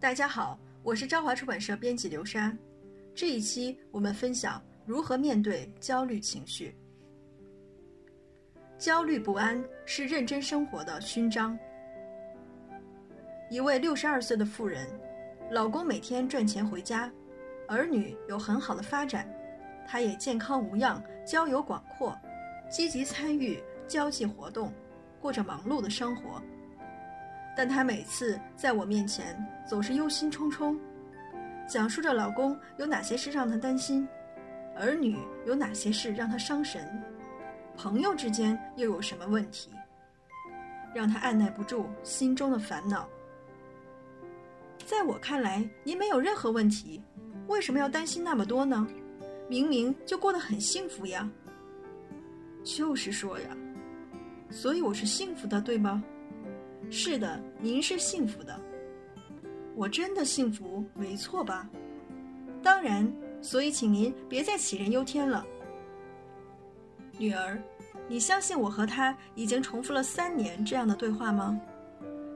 大家好，我是朝华出版社编辑刘莎。这一期我们分享如何面对焦虑情绪。焦虑不安是认真生活的勋章。一位六十二岁的妇人，老公每天赚钱回家，儿女有很好的发展，她也健康无恙，交友广阔，积极参与交际活动，过着忙碌的生活。但她每次在我面前总是忧心忡忡，讲述着老公有哪些事让她担心，儿女有哪些事让她伤神，朋友之间又有什么问题，让她按耐不住心中的烦恼。在我看来，您没有任何问题，为什么要担心那么多呢？明明就过得很幸福呀。就是说呀，所以我是幸福的，对吗？是的，您是幸福的。我真的幸福，没错吧？当然，所以请您别再杞人忧天了。女儿，你相信我和他已经重复了三年这样的对话吗？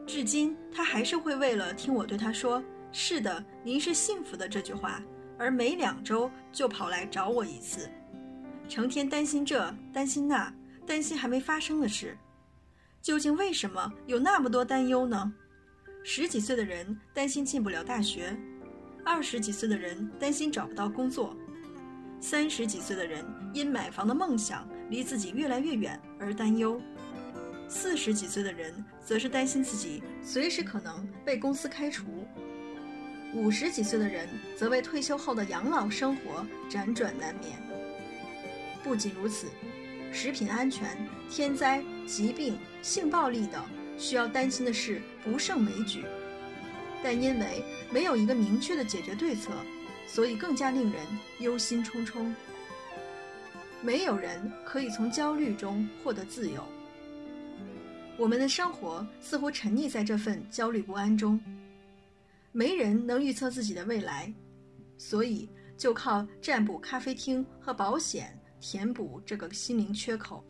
至今，他还是会为了听我对他说“是的，您是幸福的”这句话，而每两周就跑来找我一次，成天担心这，担心那，担心还没发生的事。究竟为什么有那么多担忧呢？十几岁的人担心进不了大学，二十几岁的人担心找不到工作，三十几岁的人因买房的梦想离自己越来越远而担忧，四十几岁的人则是担心自己随时可能被公司开除，五十几岁的人则为退休后的养老生活辗转难眠。不仅如此。食品安全、天灾、疾病、性暴力等需要担心的事不胜枚举，但因为没有一个明确的解决对策，所以更加令人忧心忡忡。没有人可以从焦虑中获得自由，我们的生活似乎沉溺在这份焦虑不安中。没人能预测自己的未来，所以就靠占卜、咖啡厅和保险。填补这个心灵缺口。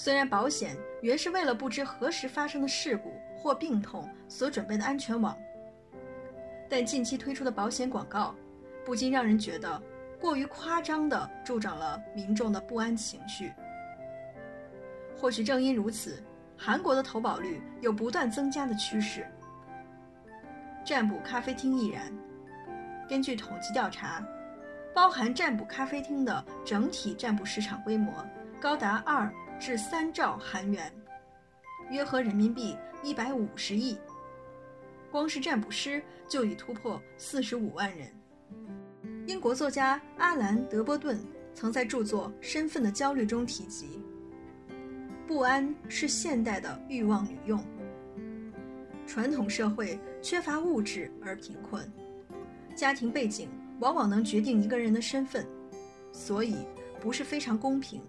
虽然保险原是为了不知何时发生的事故或病痛所准备的安全网，但近期推出的保险广告，不禁让人觉得过于夸张地助长了民众的不安情绪。或许正因如此，韩国的投保率有不断增加的趋势。占卜咖啡厅亦然。根据统计调查。包含占卜咖啡厅的整体占卜市场规模高达二至三兆韩元，约合人民币一百五十亿。光是占卜师就已突破四十五万人。英国作家阿兰·德波顿曾在著作《身份的焦虑》中提及：“不安是现代的欲望女用。传统社会缺乏物质而贫困，家庭背景。”往往能决定一个人的身份，所以不是非常公平。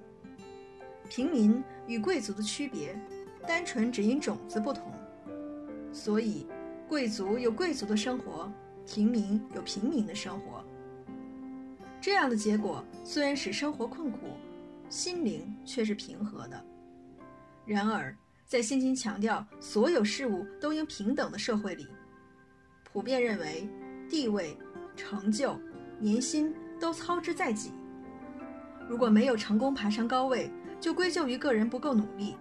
平民与贵族的区别，单纯只因种子不同，所以贵族有贵族的生活，平民有平民的生活。这样的结果虽然使生活困苦，心灵却是平和的。然而，在现今强调所有事物都应平等的社会里，普遍认为地位。成就、年薪都操之在己。如果没有成功爬上高位，就归咎于个人不够努力。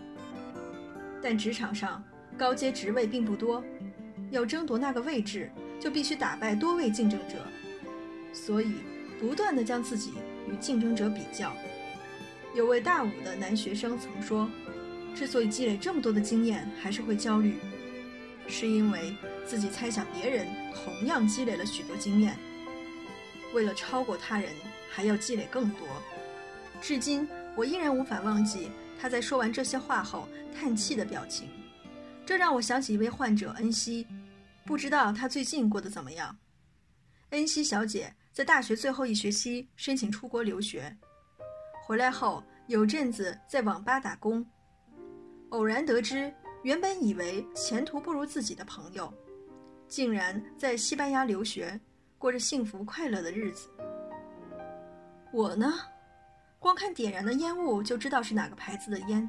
但职场上高阶职位并不多，要争夺那个位置，就必须打败多位竞争者，所以不断的将自己与竞争者比较。有位大五的男学生曾说：“之所以积累这么多的经验，还是会焦虑，是因为自己猜想别人同样积累了许多经验。”为了超过他人，还要积累更多。至今，我依然无法忘记他在说完这些话后叹气的表情。这让我想起一位患者恩熙，不知道他最近过得怎么样。恩熙小姐在大学最后一学期申请出国留学，回来后有阵子在网吧打工，偶然得知，原本以为前途不如自己的朋友，竟然在西班牙留学。过着幸福快乐的日子。我呢，光看点燃的烟雾就知道是哪个牌子的烟。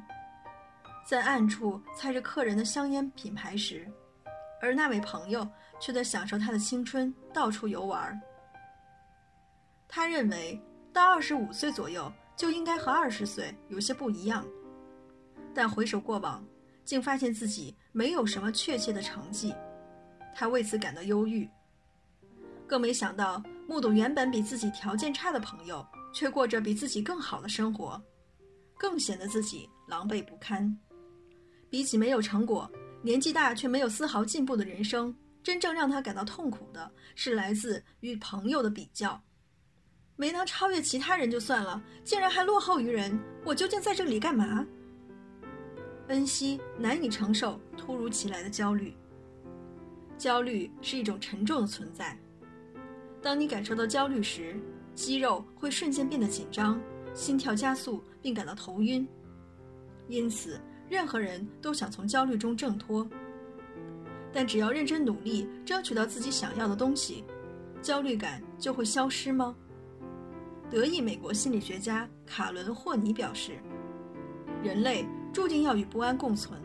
在暗处猜着客人的香烟品牌时，而那位朋友却在享受他的青春，到处游玩。他认为到二十五岁左右就应该和二十岁有些不一样，但回首过往，竟发现自己没有什么确切的成绩，他为此感到忧郁。更没想到目睹原本比自己条件差的朋友，却过着比自己更好的生活，更显得自己狼狈不堪。比起没有成果、年纪大却没有丝毫进步的人生，真正让他感到痛苦的是来自与朋友的比较。没能超越其他人就算了，竟然还落后于人，我究竟在这里干嘛？恩熙难以承受突如其来的焦虑。焦虑是一种沉重的存在。当你感受到焦虑时，肌肉会瞬间变得紧张，心跳加速，并感到头晕。因此，任何人都想从焦虑中挣脱。但只要认真努力，争取到自己想要的东西，焦虑感就会消失吗？德裔美国心理学家卡伦·霍尼表示：“人类注定要与不安共存，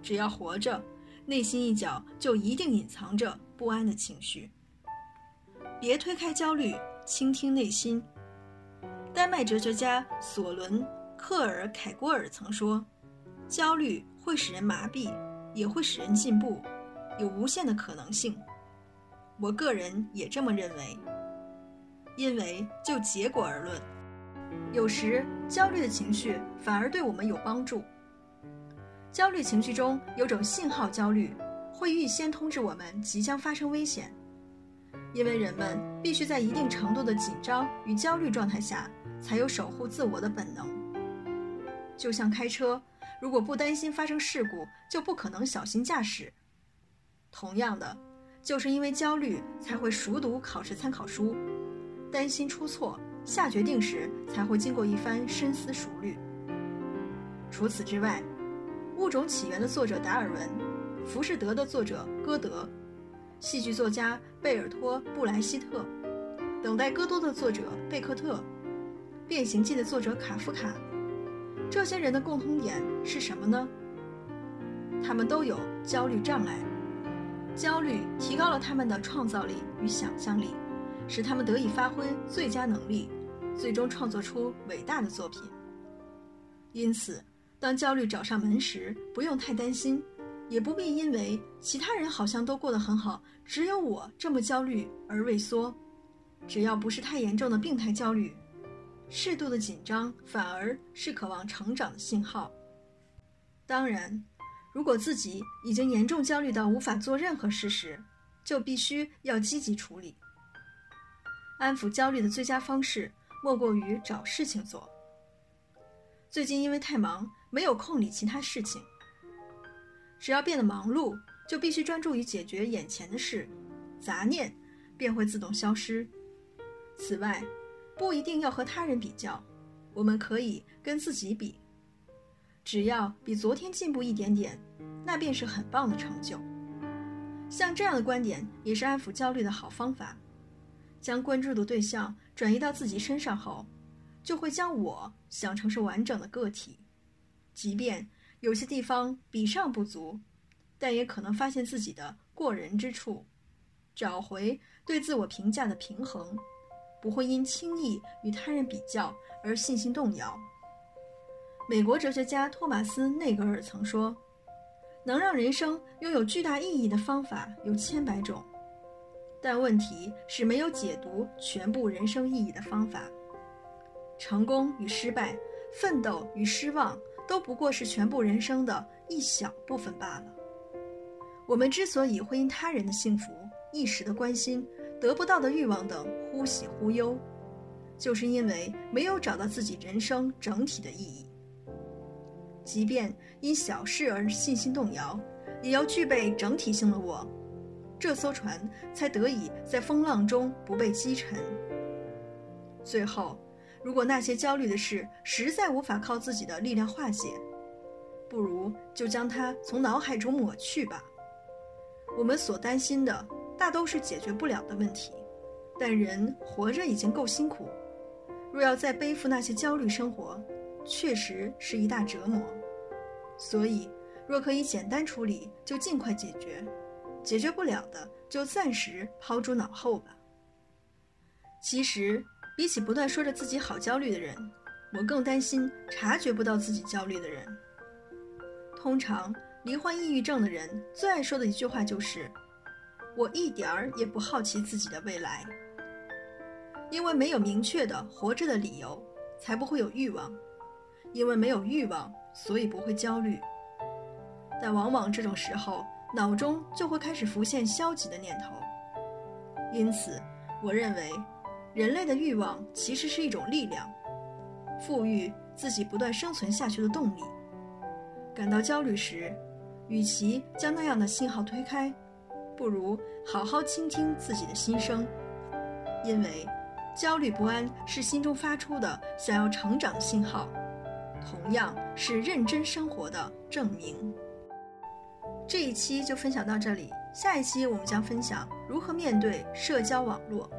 只要活着，内心一角就一定隐藏着不安的情绪。”别推开焦虑，倾听内心。丹麦哲学家索伦·克尔凯郭尔曾说：“焦虑会使人麻痹，也会使人进步，有无限的可能性。”我个人也这么认为。因为就结果而论，有时焦虑的情绪反而对我们有帮助。焦虑情绪中有种信号焦虑，会预先通知我们即将发生危险。因为人们必须在一定程度的紧张与焦虑状态下，才有守护自我的本能。就像开车，如果不担心发生事故，就不可能小心驾驶。同样的，就是因为焦虑，才会熟读考试参考书，担心出错，下决定时才会经过一番深思熟虑。除此之外，《物种起源》的作者达尔文，《浮士德》的作者歌德。戏剧作家贝尔托·布莱希特，《等待戈多》的作者贝克特，《变形记》的作者卡夫卡，这些人的共同点是什么呢？他们都有焦虑障碍，焦虑提高了他们的创造力与想象力，使他们得以发挥最佳能力，最终创作出伟大的作品。因此，当焦虑找上门时，不用太担心。也不必因为其他人好像都过得很好，只有我这么焦虑而畏缩。只要不是太严重的病态焦虑，适度的紧张反而是渴望成长的信号。当然，如果自己已经严重焦虑到无法做任何事时，就必须要积极处理。安抚焦虑的最佳方式莫过于找事情做。最近因为太忙，没有空理其他事情。只要变得忙碌，就必须专注于解决眼前的事，杂念便会自动消失。此外，不一定要和他人比较，我们可以跟自己比。只要比昨天进步一点点，那便是很棒的成就。像这样的观点也是安抚焦虑的好方法。将关注的对象转移到自己身上后，就会将我想成是完整的个体，即便。有些地方比上不足，但也可能发现自己的过人之处，找回对自我评价的平衡，不会因轻易与他人比较而信心动摇。美国哲学家托马斯·内格尔曾说：“能让人生拥有巨大意义的方法有千百种，但问题是没有解读全部人生意义的方法。成功与失败，奋斗与失望。”都不过是全部人生的一小部分罢了。我们之所以会因他人的幸福、一时的关心、得不到的欲望等忽喜忽忧，就是因为没有找到自己人生整体的意义。即便因小事而信心动摇，也要具备整体性的我，这艘船才得以在风浪中不被击沉。最后。如果那些焦虑的事实在无法靠自己的力量化解，不如就将它从脑海中抹去吧。我们所担心的大都是解决不了的问题，但人活着已经够辛苦，若要再背负那些焦虑生活，确实是一大折磨。所以，若可以简单处理，就尽快解决；解决不了的就暂时抛诸脑后吧。其实，比起不断说着自己好焦虑的人，我更担心察觉不到自己焦虑的人。通常，罹患抑郁症的人最爱说的一句话就是：“我一点儿也不好奇自己的未来。”因为没有明确的活着的理由，才不会有欲望；因为没有欲望，所以不会焦虑。但往往这种时候，脑中就会开始浮现消极的念头。因此，我认为，人类的欲望其实是一种力量，赋予自己不断生存下去的动力。感到焦虑时，与其将那样的信号推开，不如好好倾听自己的心声，因为。焦虑不安是心中发出的想要成长的信号，同样是认真生活的证明。这一期就分享到这里，下一期我们将分享如何面对社交网络。